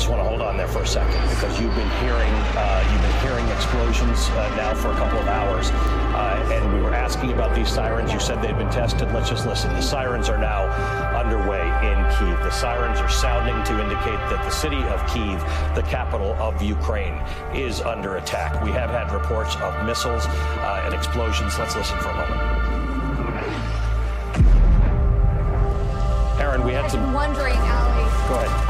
Just want to hold on there for a second because you've been hearing uh, you've been hearing explosions uh, now for a couple of hours, uh, and we were asking about these sirens. You said they'd been tested. Let's just listen. The sirens are now underway in Kiev. The sirens are sounding to indicate that the city of Kiev, the capital of Ukraine, is under attack. We have had reports of missiles uh, and explosions. Let's listen for a moment. Aaron, we had some. Some. wondering, Ali. Go ahead.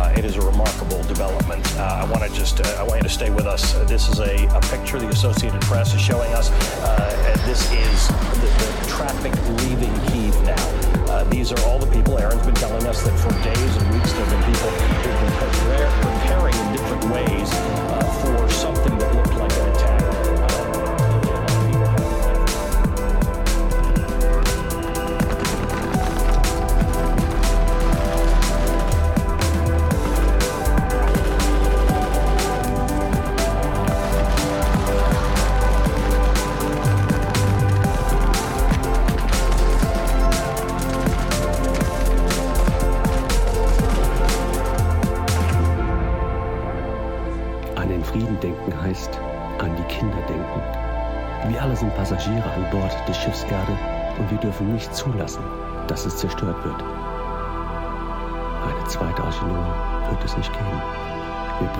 Uh, it is a remarkable development. Uh, I want to just, uh, I want you to stay with us. This is a, a picture the Associated Press is showing us. Uh, this is the, the traffic leaving Kiev now. Uh, these are all the people. Aaron's been telling us that for days and weeks there have been people who've been preparing in different ways uh, for something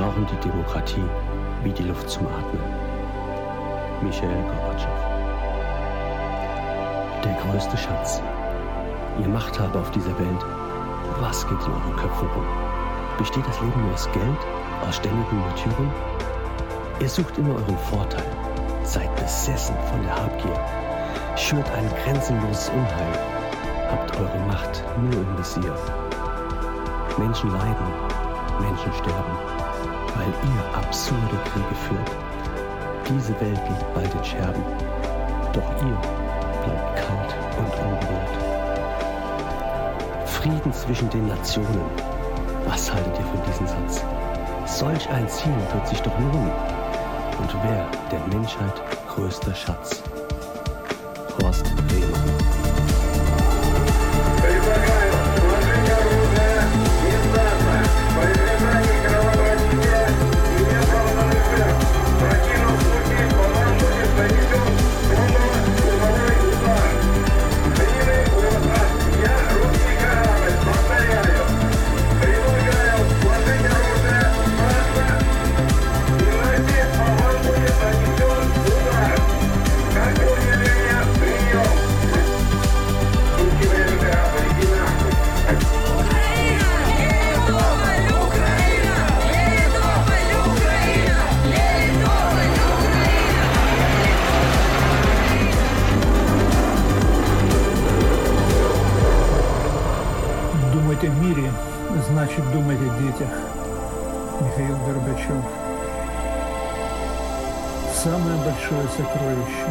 brauchen die Demokratie wie die Luft zum Atmen. Michael Gorbatschow. Der größte Schatz. Ihr Machthaber auf dieser Welt, was geht in euren Köpfen rum? Besteht das Leben nur aus Geld, aus ständigen Märtyrern? Ihr sucht immer euren Vorteil, seid besessen von der Habgier, schürt ein grenzenloses Unheil, habt eure Macht nur im Visier. Menschen leiden, Menschen sterben, weil ihr absurde Kriege führt. Diese Welt liegt bald in Scherben, doch ihr bleibt kalt und unberührt. Frieden zwischen den Nationen. Was haltet ihr von diesem Satz? Solch ein Ziel wird sich doch lohnen. Und wer der Menschheit größter Schatz? Horst Rehmann. Значит думать о детях. Михаил Горбачев. Самое большое сокровище.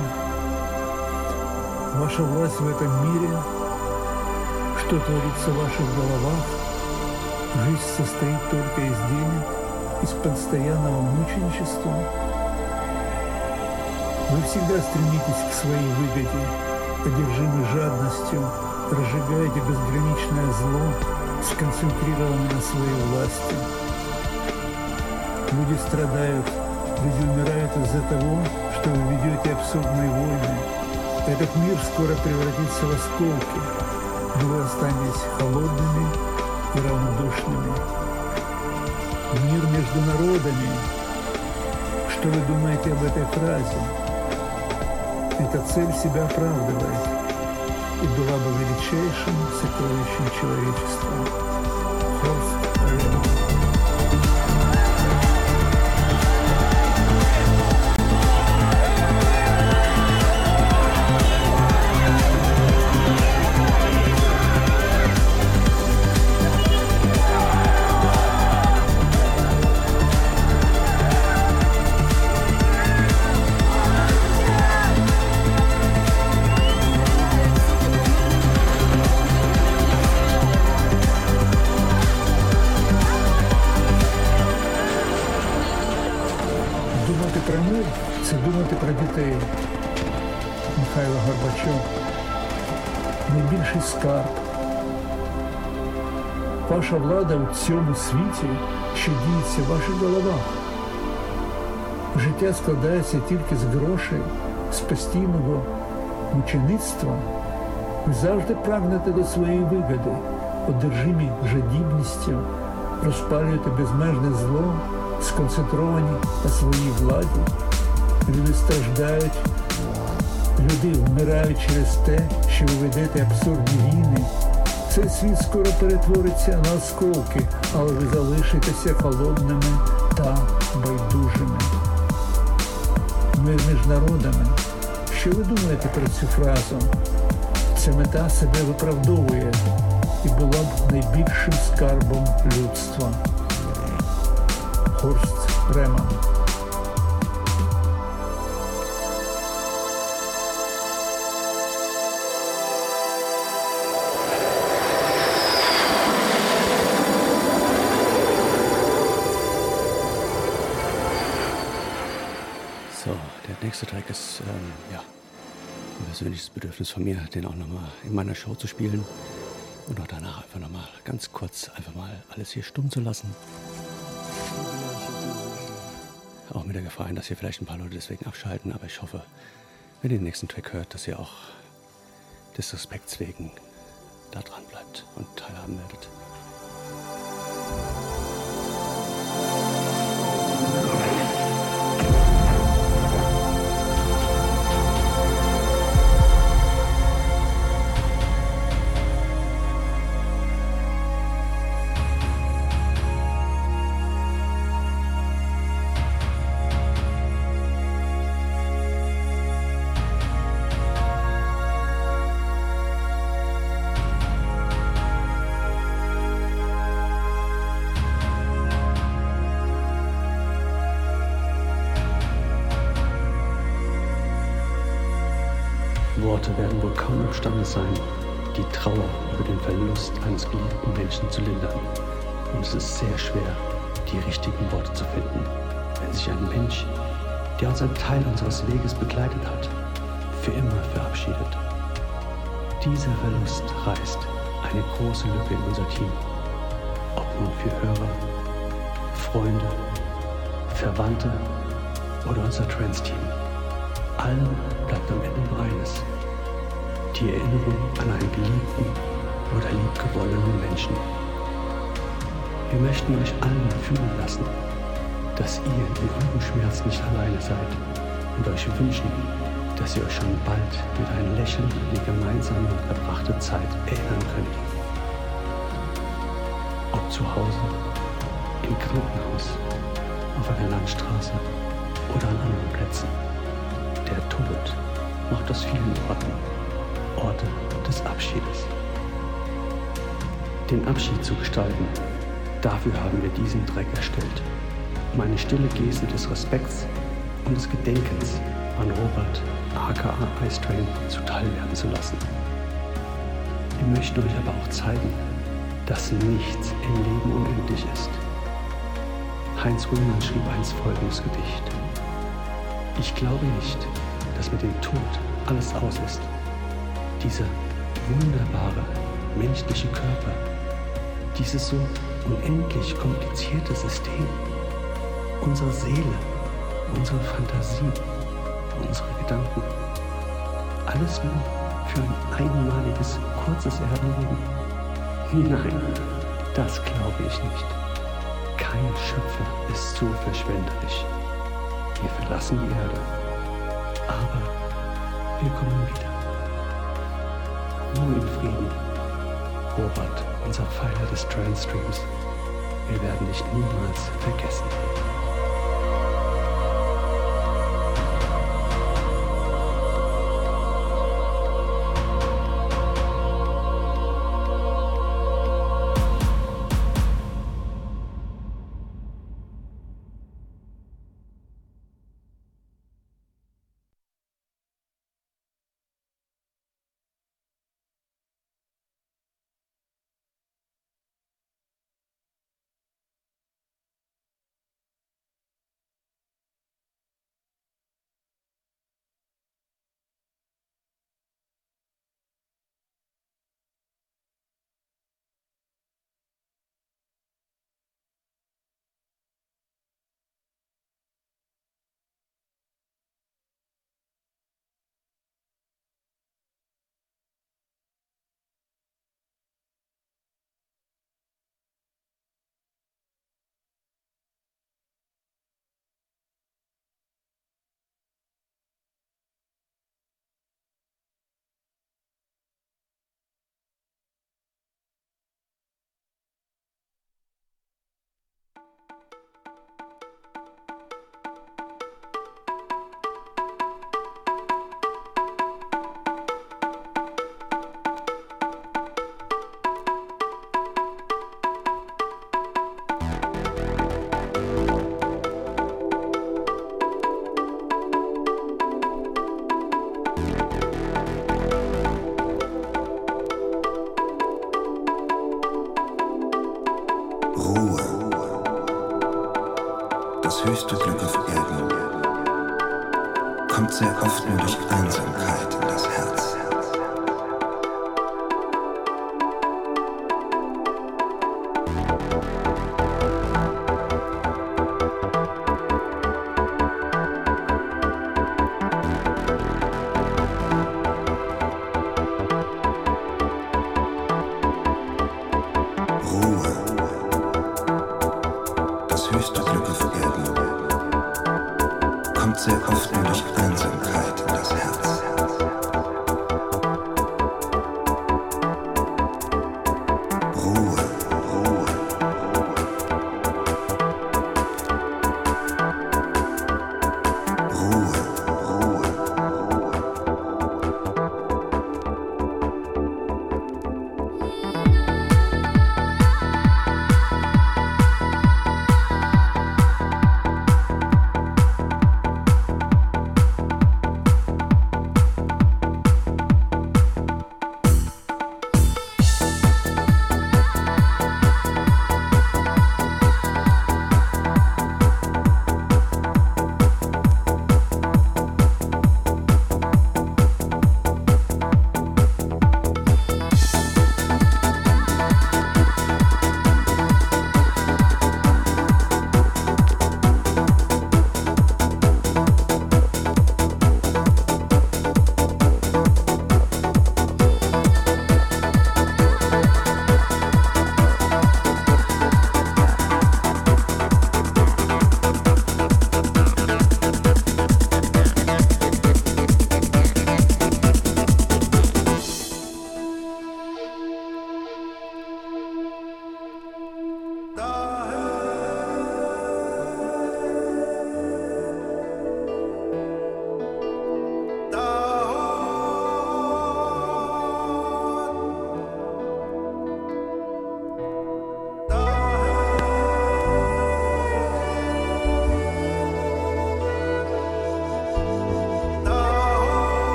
Ваша власть в этом мире, что творится в ваших головах, жизнь состоит только из денег, из постоянного мученичества. Вы всегда стремитесь к своей выгоде, одержимы жадностью, разжигаете безграничное зло, сконцентрированы на своей власти. Люди страдают, люди умирают из-за того, что вы ведете абсурдные войны. Этот мир скоро превратится в осколки, но вы останетесь холодными и равнодушными. Мир между народами. Что вы думаете об этой фразе? Эта цель себя оправдывает и была бы величайшим сокровищем человечества. Цьому світі, що діється в ваших головах. Життя складається тільки з грошей, з постійного мучеництва. Ви завжди прагнете до своєї вигоди, одержимі жадібністю, розпалюєте безмежне зло, сконцентровані на своїй владі. Люди страждають, люди вмирають через те, що ви ведете абсурдні війни. Цей світ скоро перетвориться на осколки, але ви залишитеся холодними та байдужими. Мир між народами. Що ви думаєте про цю фразу? Ця мета себе виправдовує і була б найбільшим скарбом людства. Хорст Реман Track ist, ähm, ja, ein persönliches Bedürfnis von mir, den auch nochmal in meiner Show zu spielen und auch danach einfach nochmal ganz kurz einfach mal alles hier stumm zu lassen. Auch mit der Gefahr, dass hier vielleicht ein paar Leute deswegen abschalten, aber ich hoffe, wenn ihr den nächsten Track hört, dass ihr auch des Respekts wegen da dran bleibt und teilhaben werdet. Worte werden wohl kaum imstande sein, die Trauer über den Verlust eines geliebten Menschen zu lindern. Und es ist sehr schwer, die richtigen Worte zu finden, wenn sich ein Mensch, der uns einen Teil unseres Weges begleitet hat, für immer verabschiedet. Dieser Verlust reißt eine große Lücke in unser Team. Ob nun für Hörer, Freunde, Verwandte oder unser Trans-Team. Allen bleibt am Ende nur eines. Die Erinnerung an einen geliebten oder liebgewonnenen Menschen. Wir möchten euch allen fühlen lassen, dass ihr in eurem Schmerz nicht alleine seid und euch wünschen, dass ihr euch schon bald mit einem Lächeln an die gemeinsame verbrachte Zeit erinnern könnt. Ob zu Hause, im Krankenhaus, auf einer Landstraße oder an anderen Plätzen. Der Tod macht aus vielen Orten Orte des Abschiedes. Den Abschied zu gestalten, dafür haben wir diesen Dreck erstellt, um eine stille Geste des Respekts und des Gedenkens an Robert aka Ice Train zuteil werden zu lassen. Wir möchten euch aber auch zeigen, dass nichts im Leben unendlich ist. Heinz Rühmann schrieb einst folgendes Gedicht. Ich glaube nicht, dass mit dem Tod alles aus ist. Dieser wunderbare menschliche Körper, dieses so unendlich komplizierte System, unsere Seele, unsere Fantasie, unsere Gedanken, alles nur für ein einmaliges, kurzes Erdenleben? Nein, das glaube ich nicht. Kein Schöpfer ist so verschwenderisch. Wir verlassen die Erde, aber wir kommen wieder. Ruhe in Frieden. Robert, unser Pfeiler des Trendstreams. Wir werden dich niemals vergessen. Ruhe. Das höchste Glück auf Erden kommt sehr oft nur durch Einsamkeit in das Herz.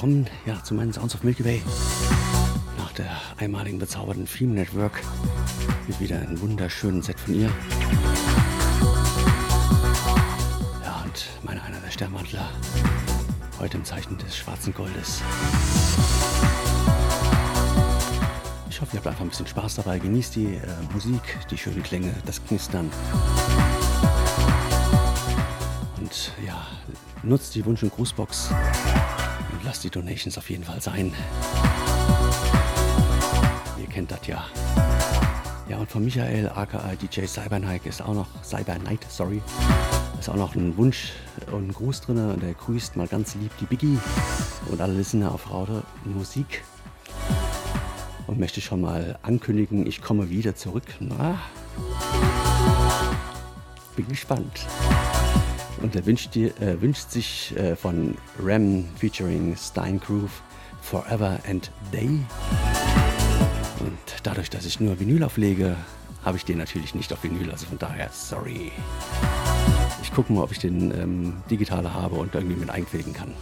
Willkommen ja, zu meinen Sounds of Milky Way. Nach der einmaligen bezauberten Theme Network mit wieder einem wunderschönen Set von ihr. Ja, und meine einer der Sternwandler. Heute im Zeichen des schwarzen Goldes. Ich hoffe, ihr habt einfach ein bisschen Spaß dabei. Genießt die äh, Musik, die schönen Klänge, das Knistern. Und ja, nutzt die Wunsch- und Grußbox lasst die Donations auf jeden Fall sein. Ihr kennt das ja. Ja, und von Michael, aka DJ Cybernike, ist auch noch, Cybernight, sorry, ist auch noch ein Wunsch und ein Gruß drin. Und der grüßt mal ganz lieb die Biggie und alle Listener auf Raute Musik. Und möchte schon mal ankündigen, ich komme wieder zurück. Na, bin gespannt. Und er wünscht, dir, äh, wünscht sich äh, von Ram featuring Stein Groove Forever and Day. Und dadurch, dass ich nur Vinyl auflege, habe ich den natürlich nicht auf Vinyl. Also von daher, sorry. Ich gucke mal, ob ich den ähm, digitaler habe und irgendwie mit einpflegen kann.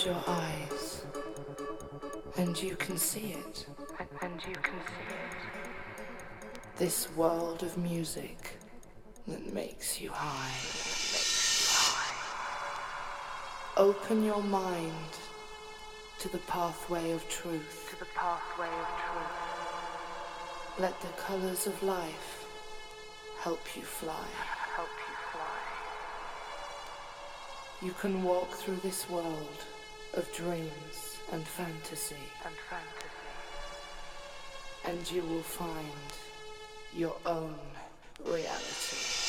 Close your eyes and you can see it. And you can see it. This world of music that makes you high. Makes you high. Open your mind to the pathway of truth. To the pathway of truth. Let the colors of life help you fly. Help you fly. You can walk through this world of dreams and fantasy. And fantasy. And you will find your own reality.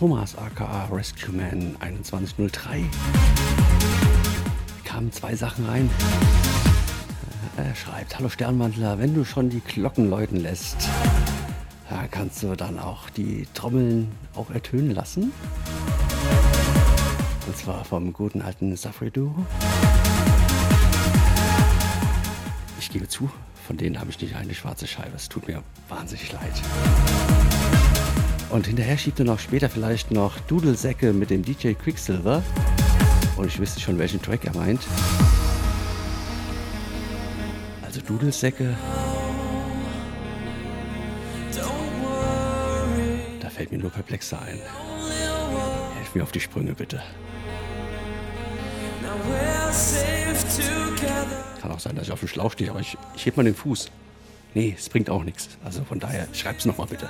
Thomas aka Rescue Man 2103 kamen zwei Sachen rein. Äh, er schreibt, hallo Sternwandler, wenn du schon die Glocken läuten lässt, kannst du dann auch die Trommeln auch ertönen lassen. Und zwar vom guten alten Safri Duo. Ich gebe zu, von denen habe ich nicht eine schwarze Scheibe. Es tut mir wahnsinnig leid. Und hinterher schiebt er noch später vielleicht noch Dudelsäcke mit dem DJ Quicksilver. Und ich wüsste schon, welchen Track er meint. Also Dudelsäcke. Da fällt mir nur Perplexer ein. Helf mir auf die Sprünge, bitte. Kann auch sein, dass ich auf dem Schlauch stehe, aber ich, ich heb mal den Fuß. Nee, es bringt auch nichts. Also von daher, schreib's nochmal bitte.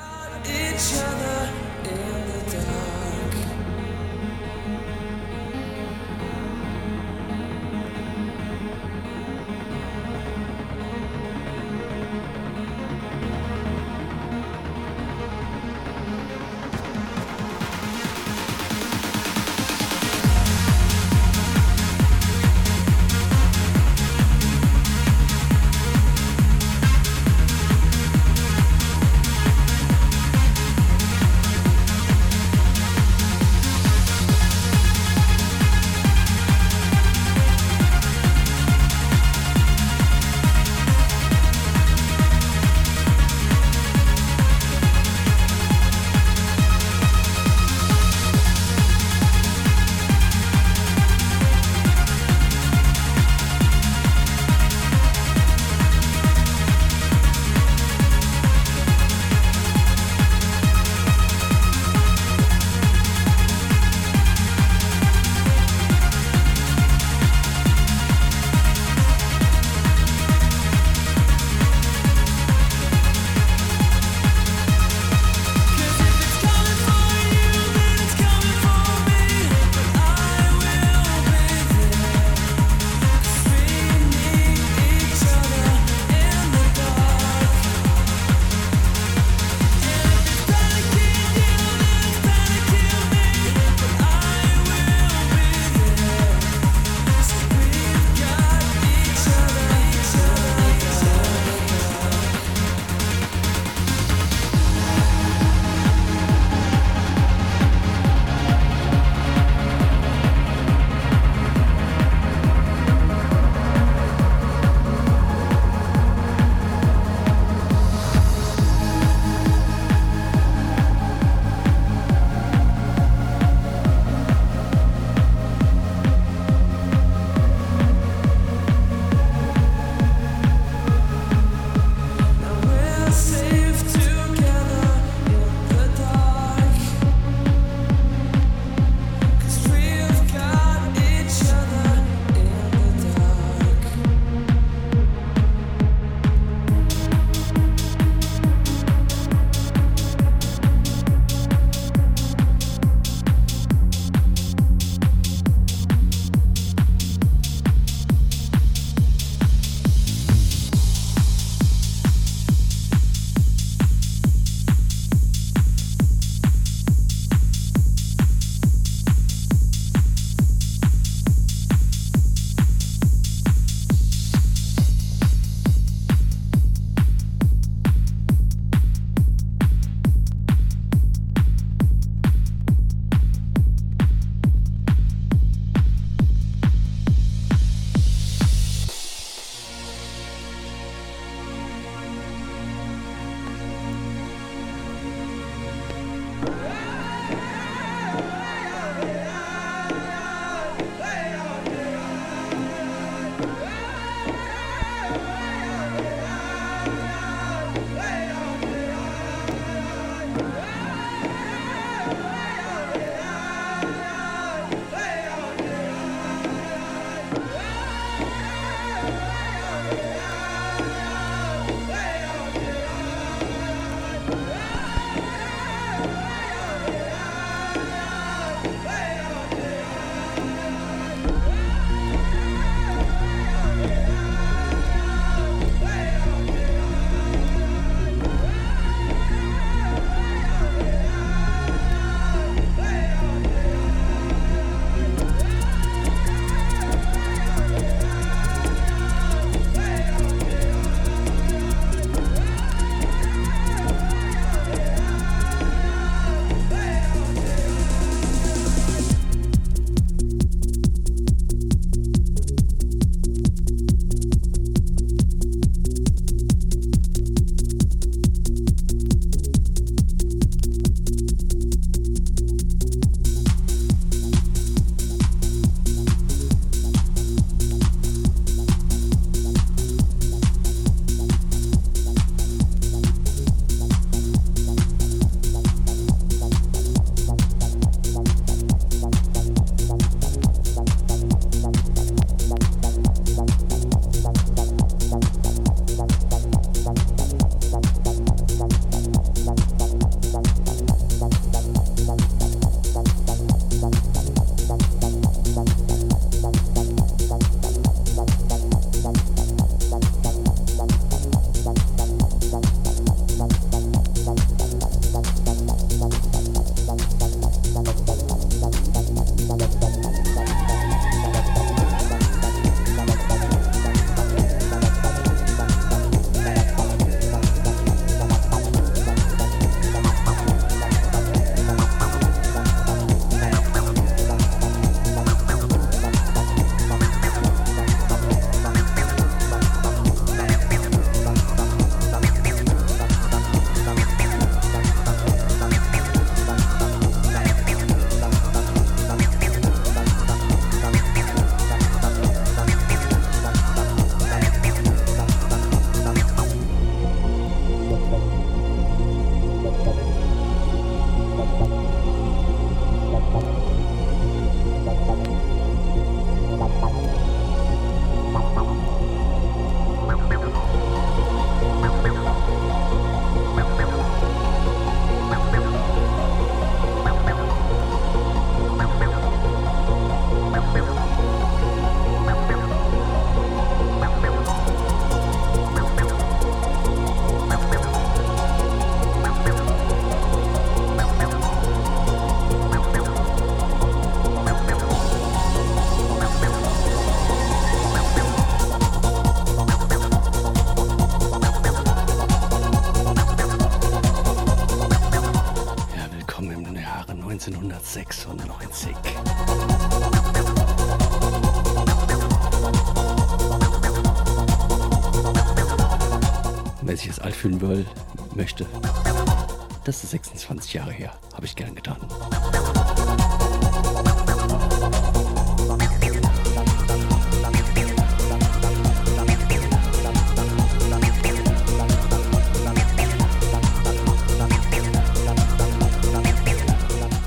30 Jahre her. Habe ich gern getan.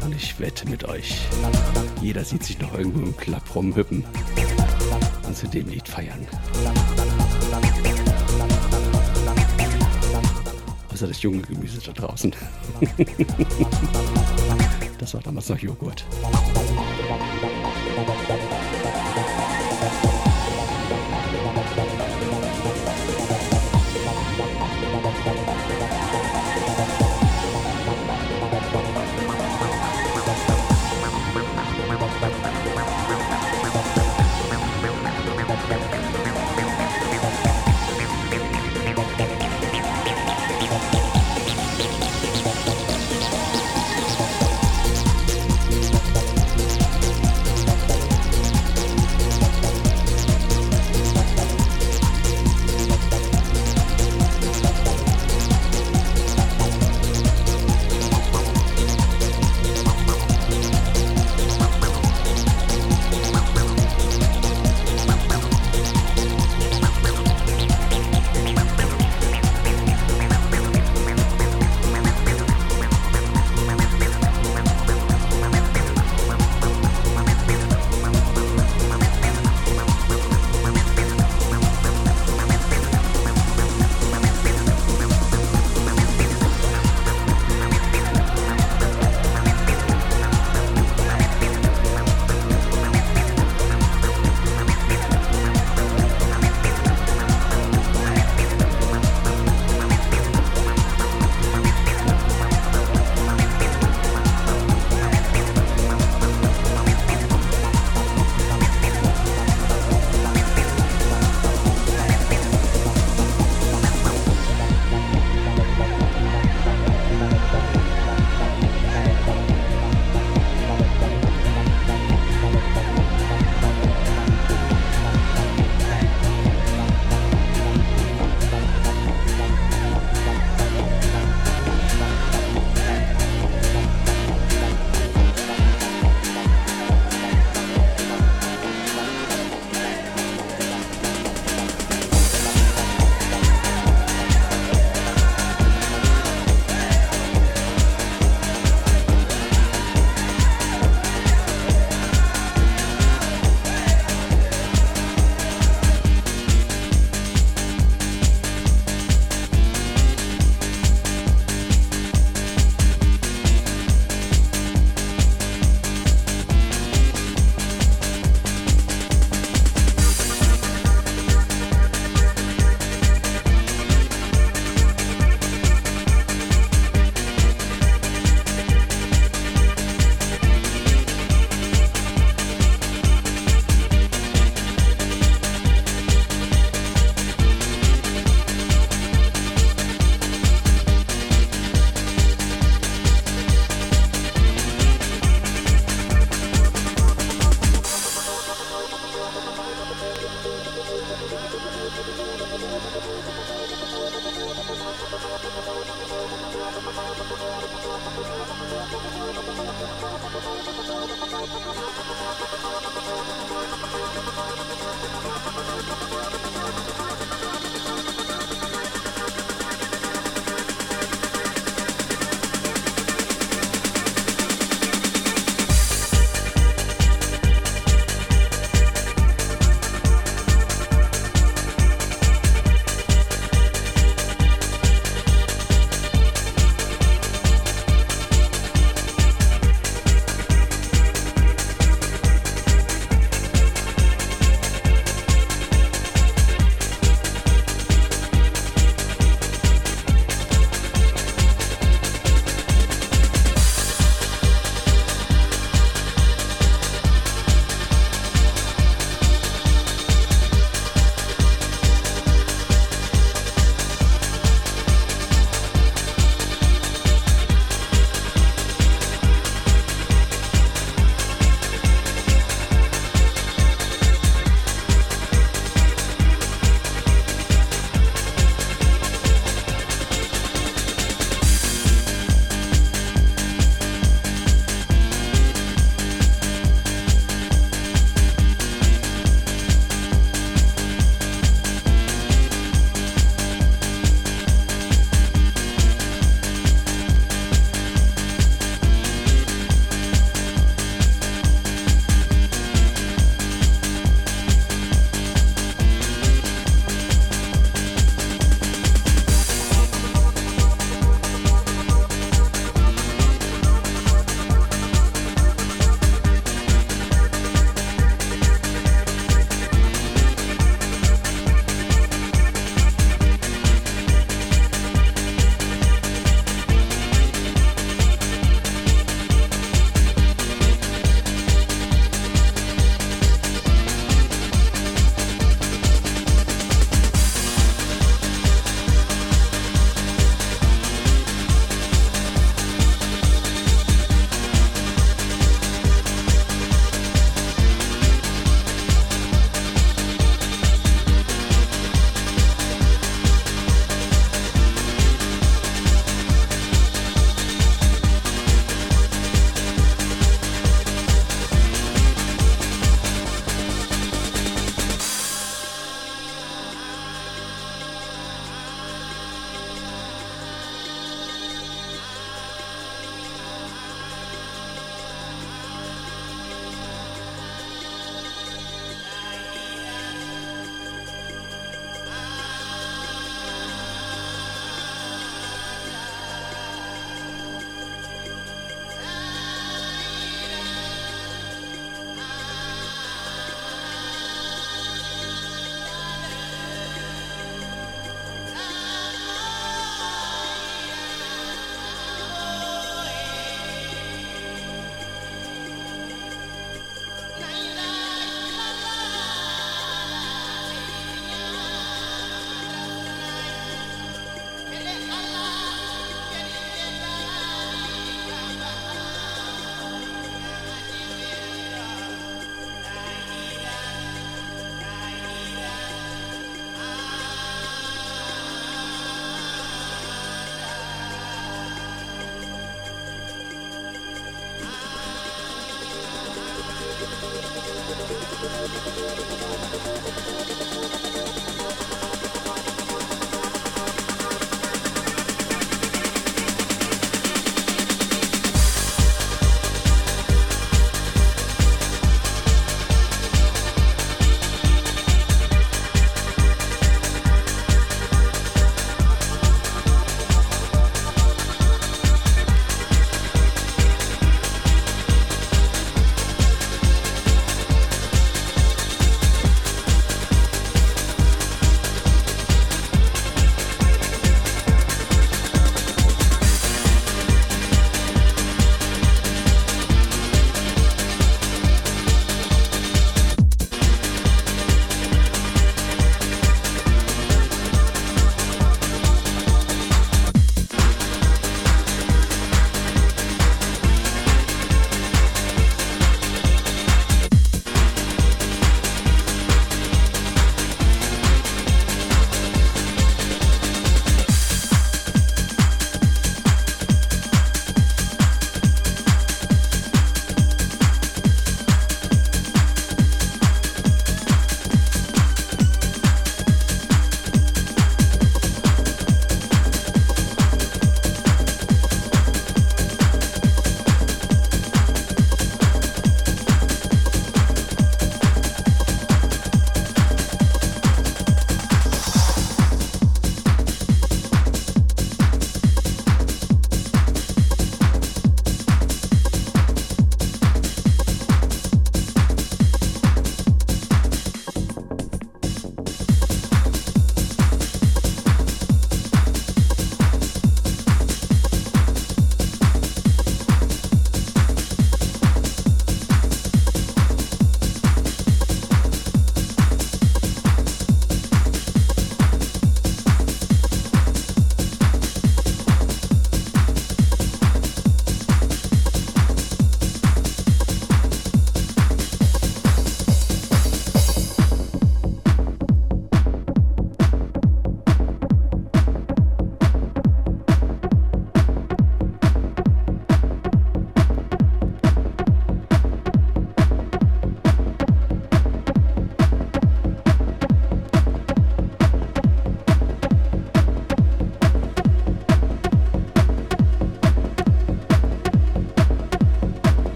Und ich wette mit euch, jeder sieht sich noch irgendwo im Klapp rumhüppen und zu dem Lied feiern. Außer das junge Gemüse da draußen. das war damals noch Joghurt.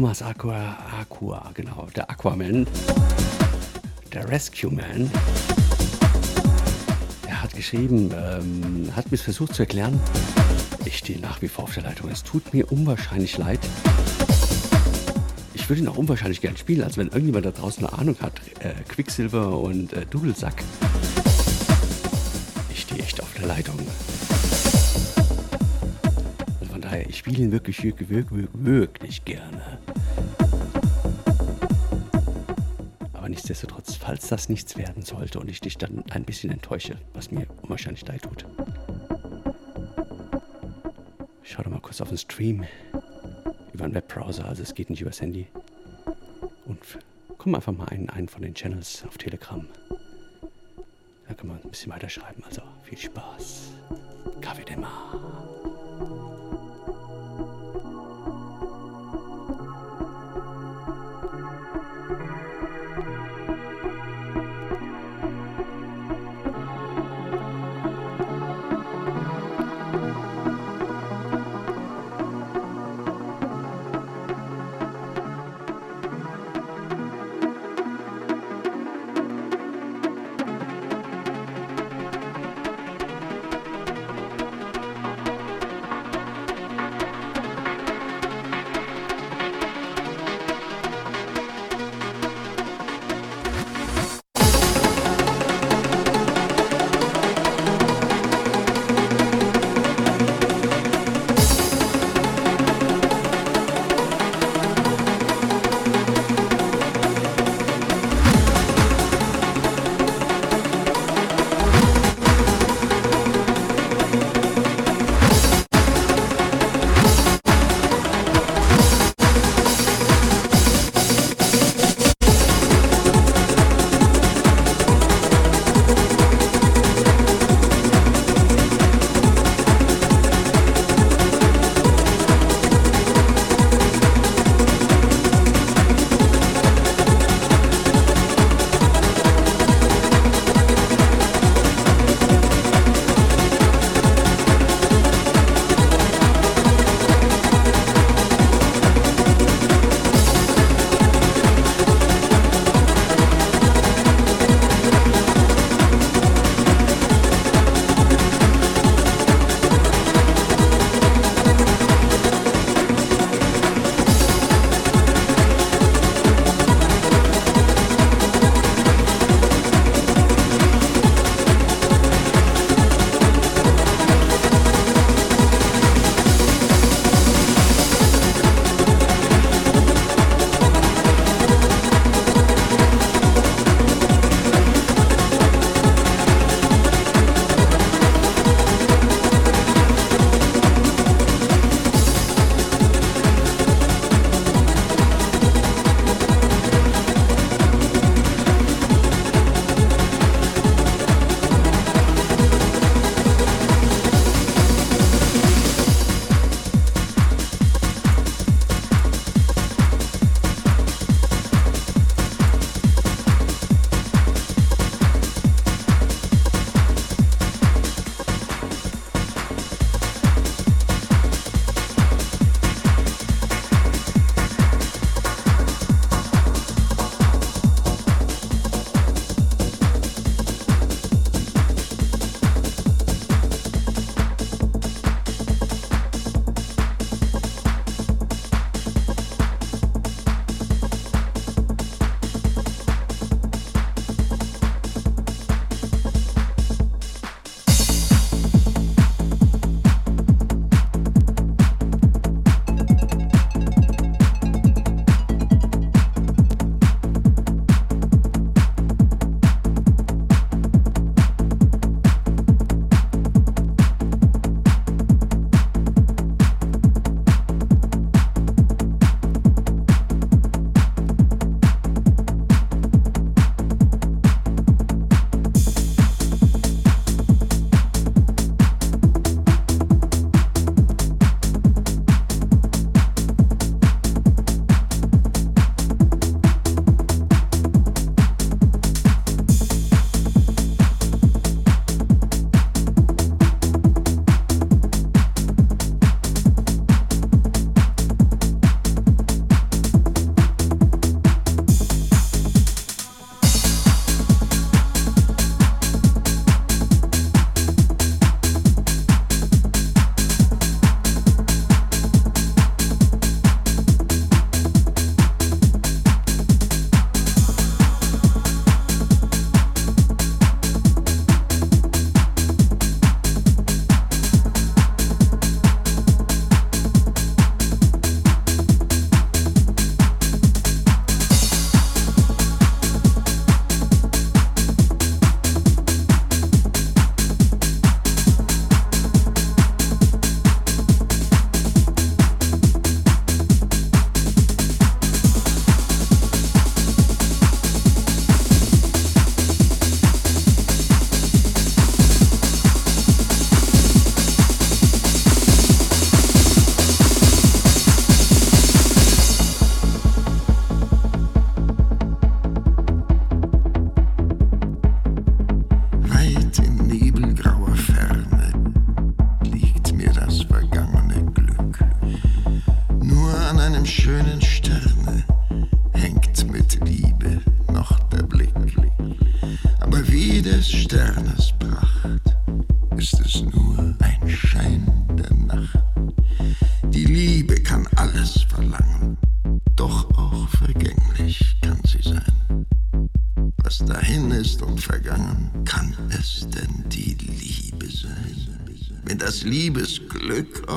Thomas Aqua, Aqua, genau, der Aquaman, der Rescue Man. Er hat geschrieben, ähm, hat mir versucht zu erklären, ich stehe nach wie vor auf der Leitung. Es tut mir unwahrscheinlich leid. Ich würde ihn auch unwahrscheinlich gern spielen, als wenn irgendjemand da draußen eine Ahnung hat. Äh, Quicksilver und äh, Dudelsack. Daher, ich spiele ihn wirklich, wirklich, wirklich, gerne. nichtsdestotrotz, falls das nichts werden sollte und ich dich dann ein bisschen enttäusche, was mir unwahrscheinlich leid tut, schau doch mal kurz auf den Stream über einen Webbrowser, also es geht nicht übers Handy. Und komm einfach mal in einen von den Channels auf Telegram. Da kann man ein bisschen weiterschreiben. Also viel Spaß. Kaffee Mar. Das Liebesglück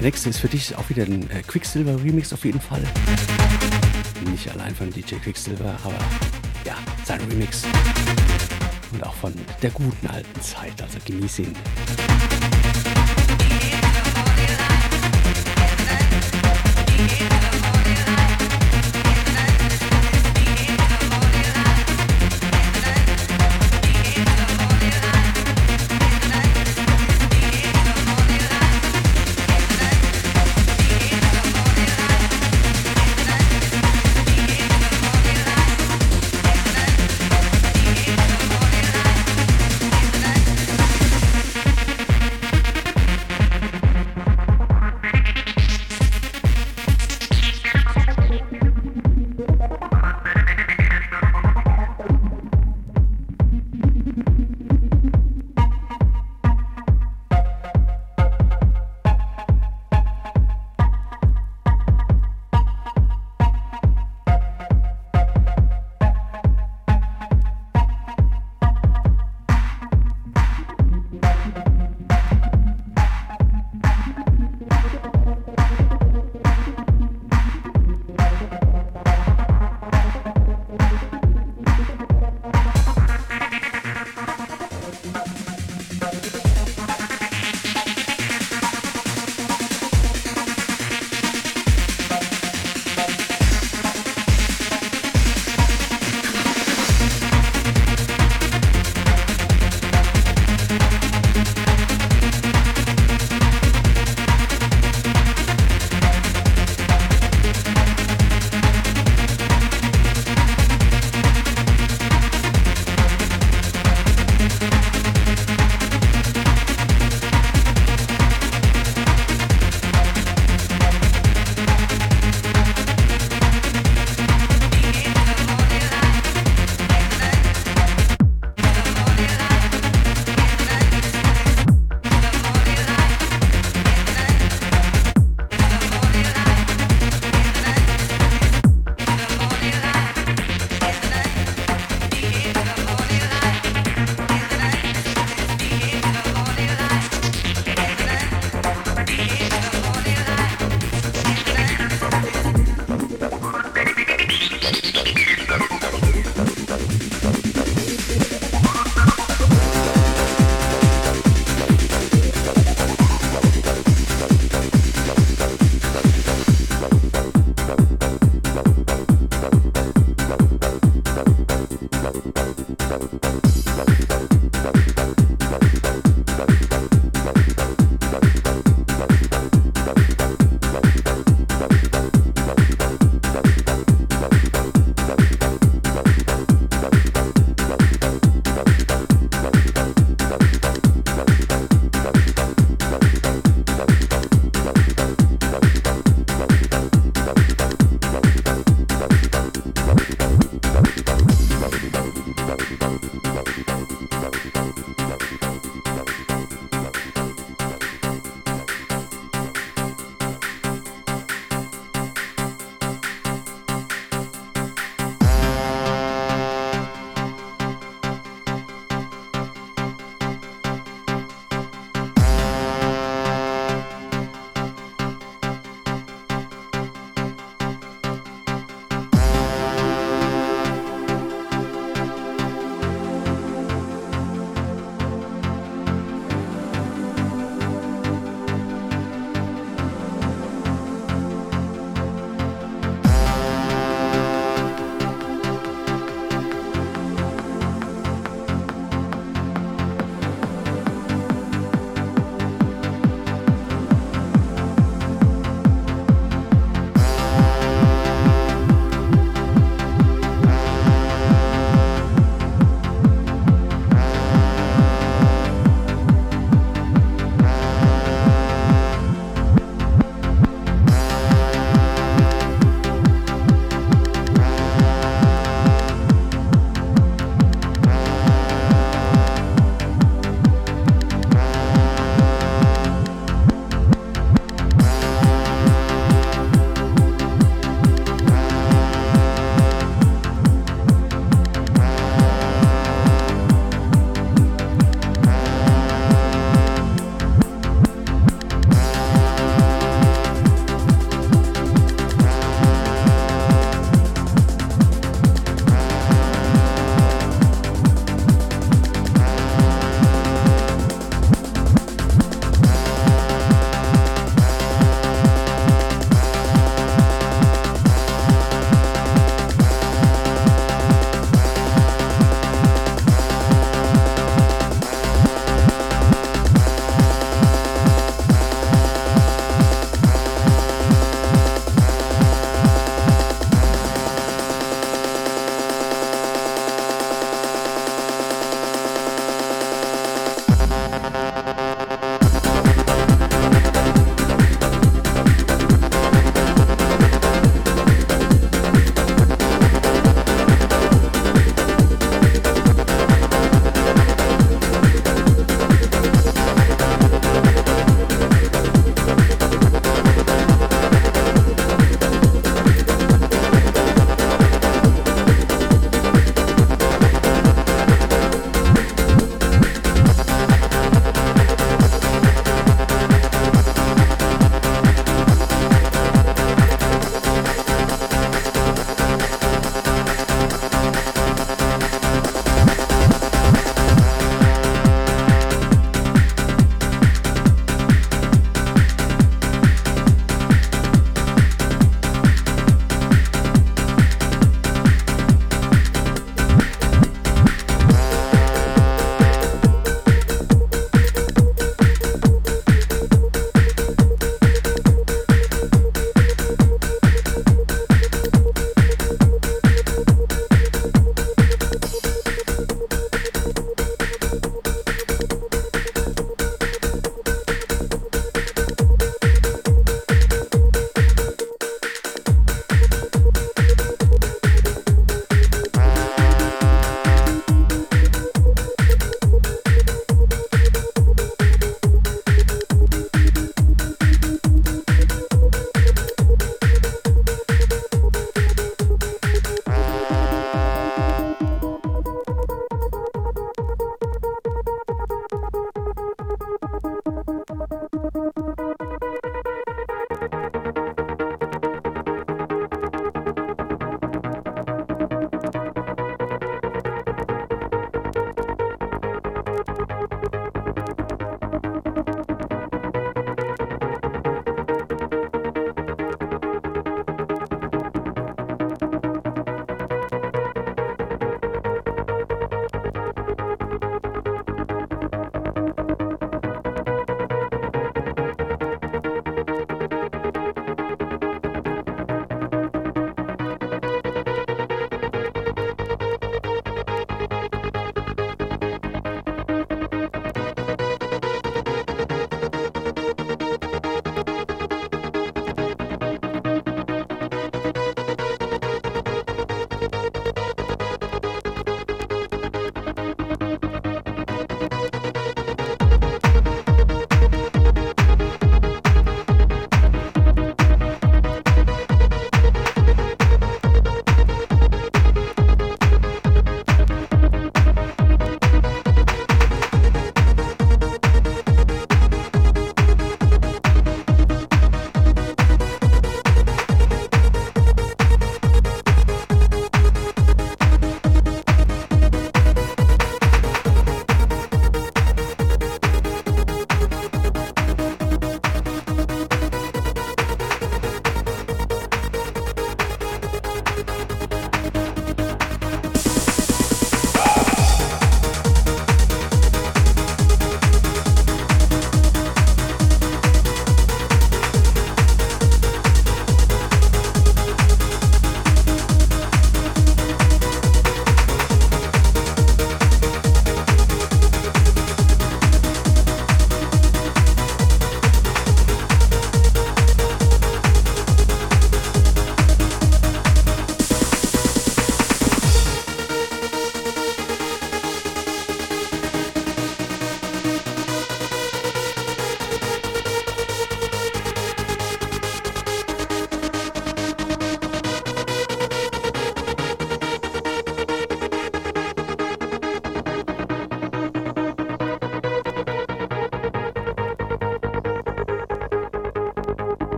nächste ist für dich auch wieder ein äh, Quicksilver Remix auf jeden Fall. Nicht allein von DJ Quicksilver, aber ja, sein Remix. Und auch von der guten alten Zeit, also genieß ihn.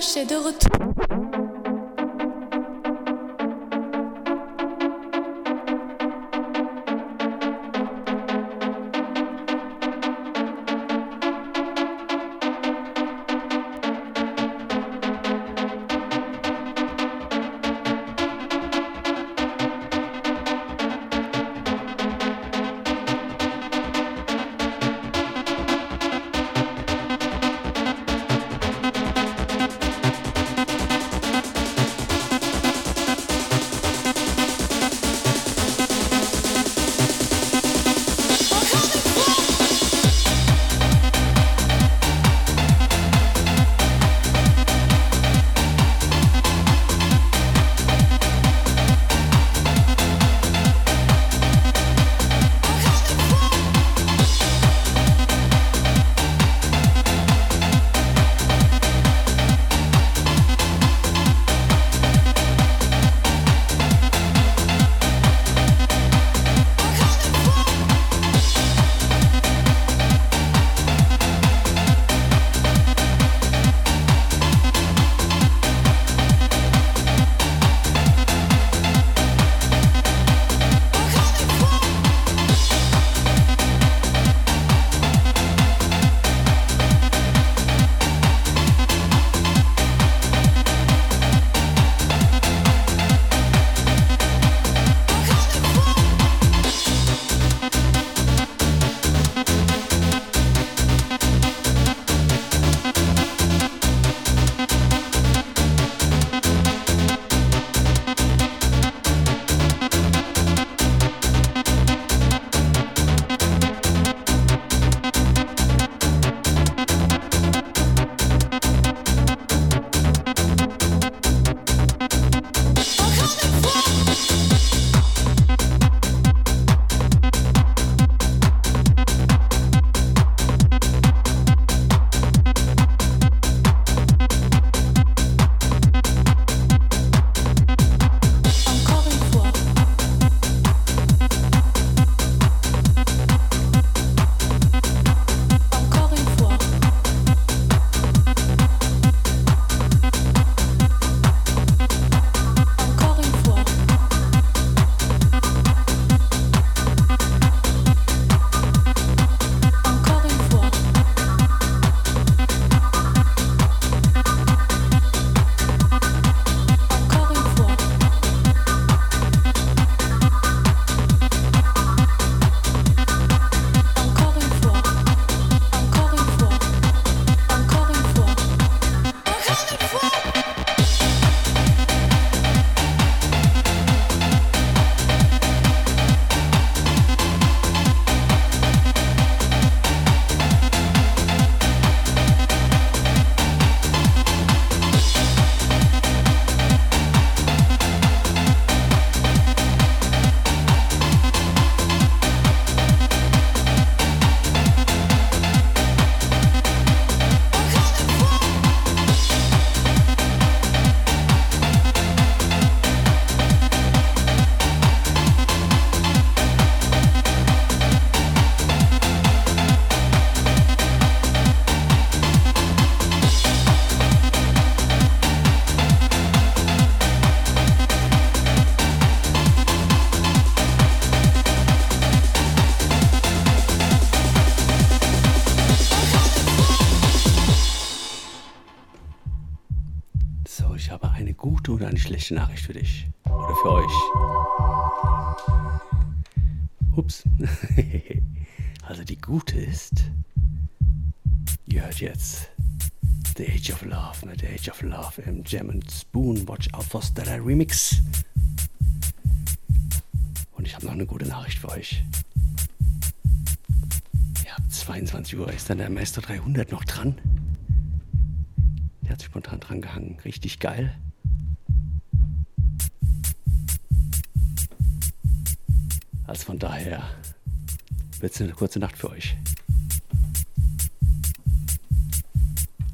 C'est de retour. Für dich. Oder für euch. Ups. also die gute ist, ihr hört jetzt The Age of Love, ne? The Age of Love im Jam and Spoon Watch Out for Remix. Und ich habe noch eine gute Nachricht für euch. Ja, 22 Uhr ist dann der Meister 300 noch dran. Der hat sich spontan dran gehangen. Richtig geil. Also von daher wird es eine kurze Nacht für euch.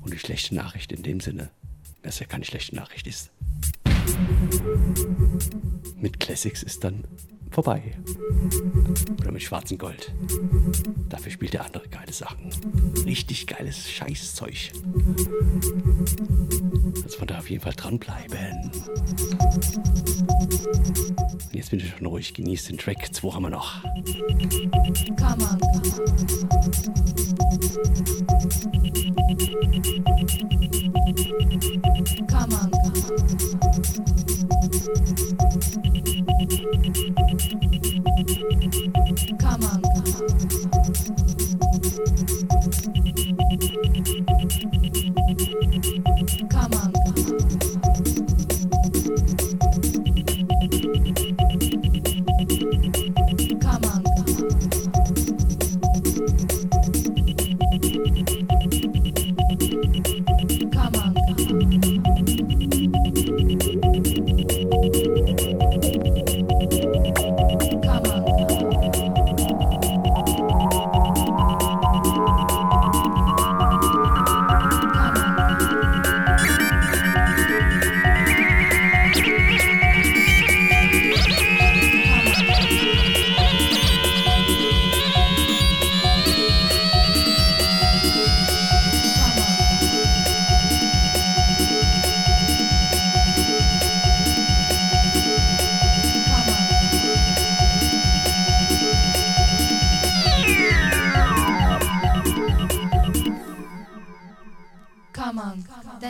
Und die schlechte Nachricht in dem Sinne, dass ja keine schlechte Nachricht ist. Mit Classics ist dann vorbei. Oder mit schwarzem Gold. Dafür spielt er andere geile Sachen. Richtig geiles Scheißzeug. Also von da auf jeden Fall dranbleiben. Und jetzt bin ich schon ruhig, genießt den Track. Zwei haben wir noch. Come on. Come on. Come on. Come on.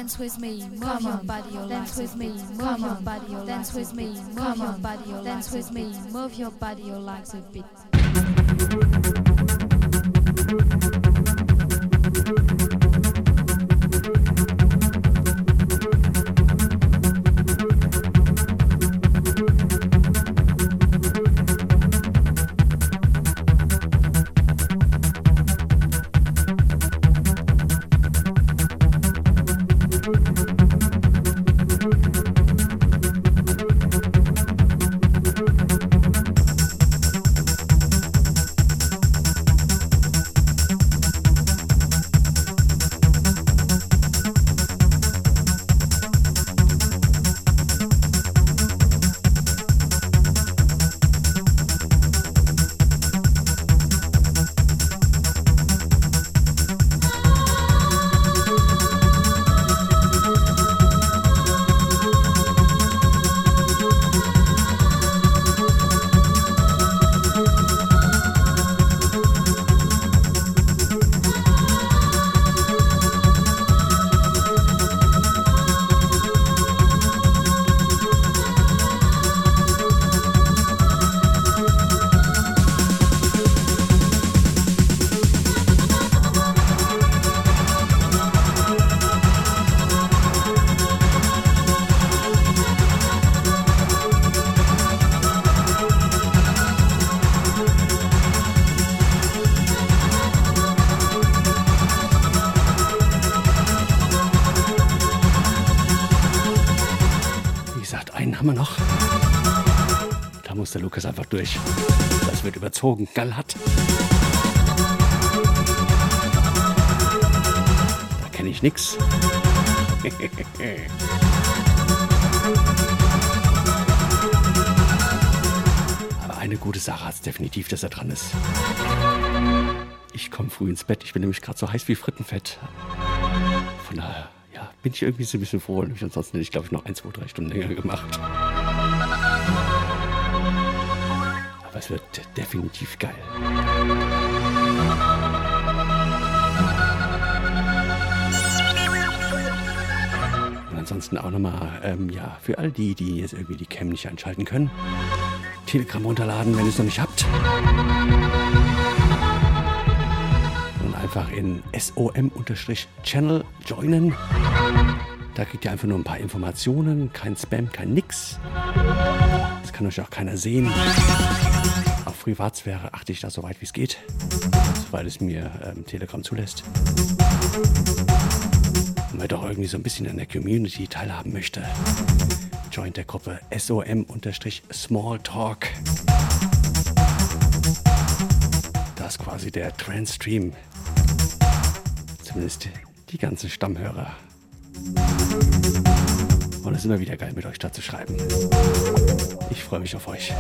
Dance with me, move your body, your dance with me, move your body, your dance with me, move your body, your dance with me, move your body, your legs a bit. Das wird überzogen. Gallhat. Da kenne ich nix. Aber eine gute Sache hat es definitiv, dass er dran ist. Ich komme früh ins Bett. Ich bin nämlich gerade so heiß wie Frittenfett. Von daher, ja, bin ich irgendwie so ein bisschen froh. Nämlich ansonsten hätte ich, glaube ich, noch ein, zwei, drei Stunden länger gemacht. Es wird definitiv geil. ansonsten auch nochmal, ähm, ja, für all die, die jetzt irgendwie die Cam nicht einschalten können, Telegram runterladen, wenn ihr es noch nicht habt. Und einfach in SOM-Channel joinen. Da kriegt ihr einfach nur ein paar Informationen, kein Spam, kein Nix. Das kann euch auch keiner sehen. Privatsphäre achte ich da so weit wie es geht, soweit es mir ähm, Telegram zulässt. Und wer doch irgendwie so ein bisschen an der Community teilhaben möchte, joint der Gruppe SOM-Smalltalk. Das ist quasi der Trendstream. Zumindest die ganzen Stammhörer. Und es ist immer wieder geil, mit euch da zu schreiben. Ich freue mich auf euch.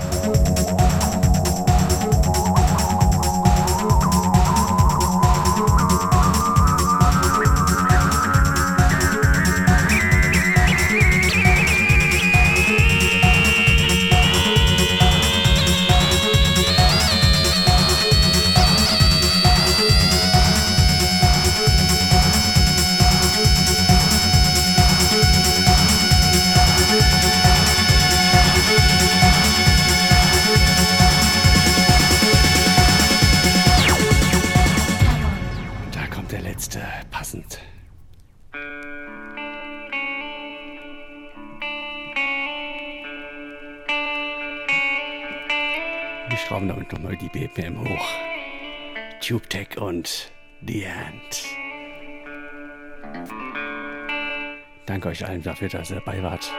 BPM hoch. Tube Tech und The End. Danke euch allen dafür, dass ihr dabei wart.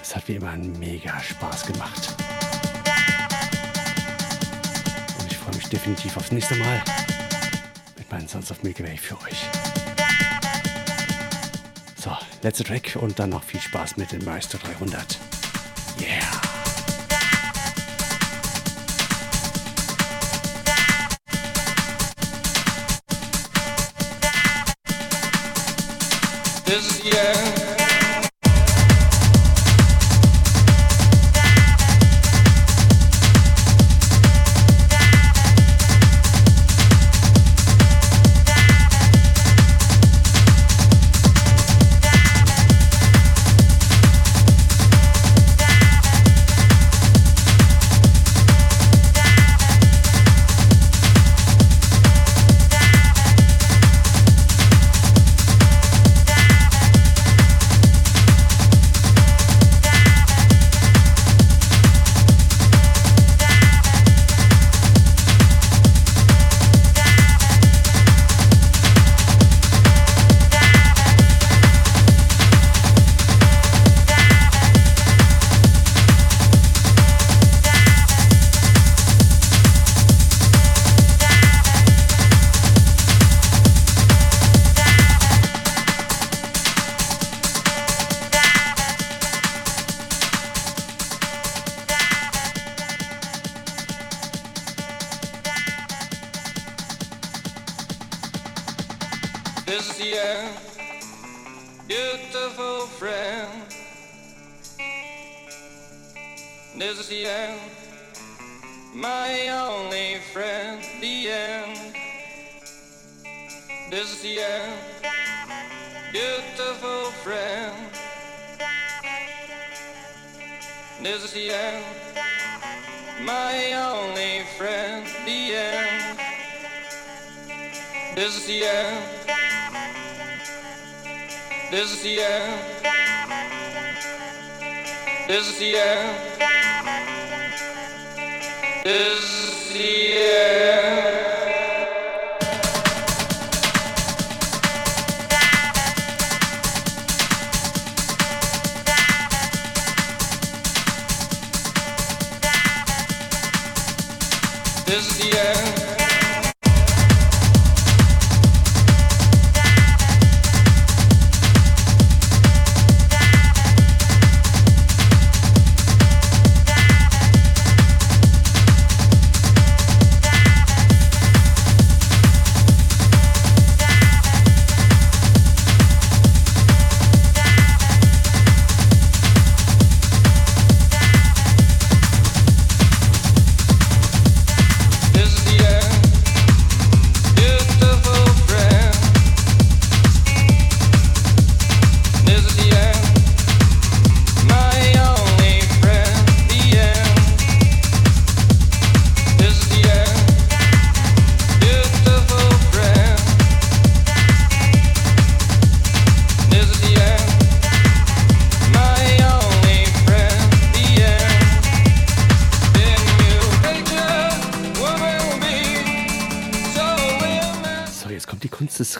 Es hat wie immer einen mega Spaß gemacht. Und ich freue mich definitiv aufs nächste Mal mit meinen Sons of Milky Way für euch. So, letzter Track und dann noch viel Spaß mit dem Maestro 300. Yeah! yeah.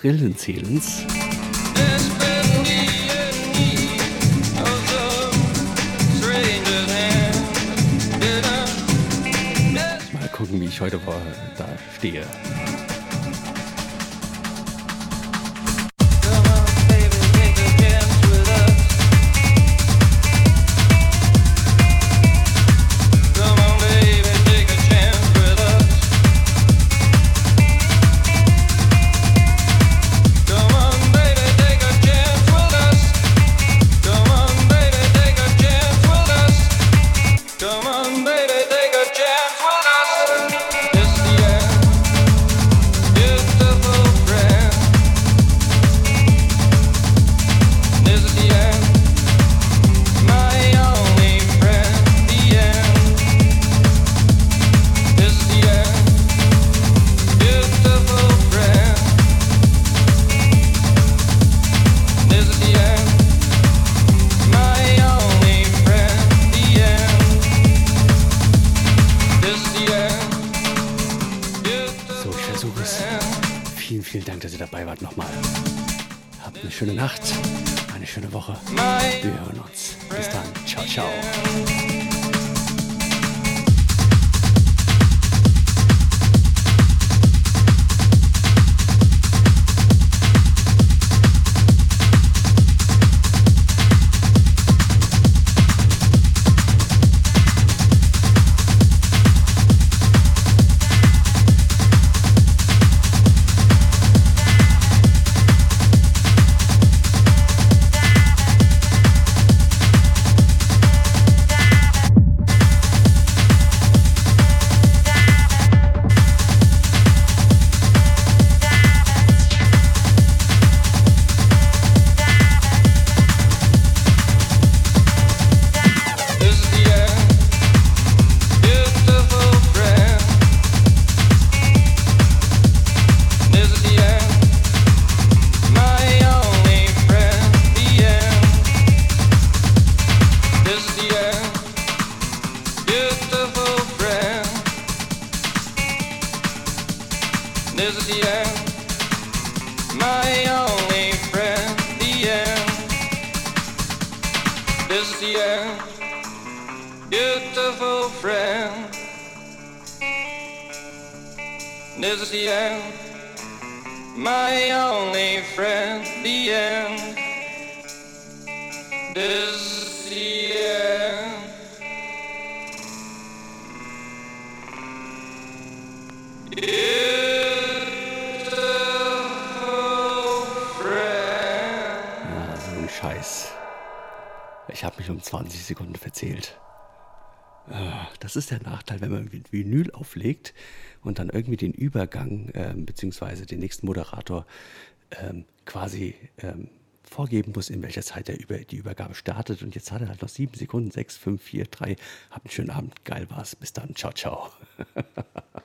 Kunst des Rillenzählens. Mal gucken, wie ich heute da stehe. Auflegt und dann irgendwie den Übergang äh, beziehungsweise den nächsten Moderator ähm, quasi ähm, vorgeben muss, in welcher Zeit der über, die Übergabe startet. Und jetzt hat er halt noch sieben Sekunden, sechs, fünf, vier, drei. Habt einen schönen Abend, geil war's. Bis dann, ciao, ciao.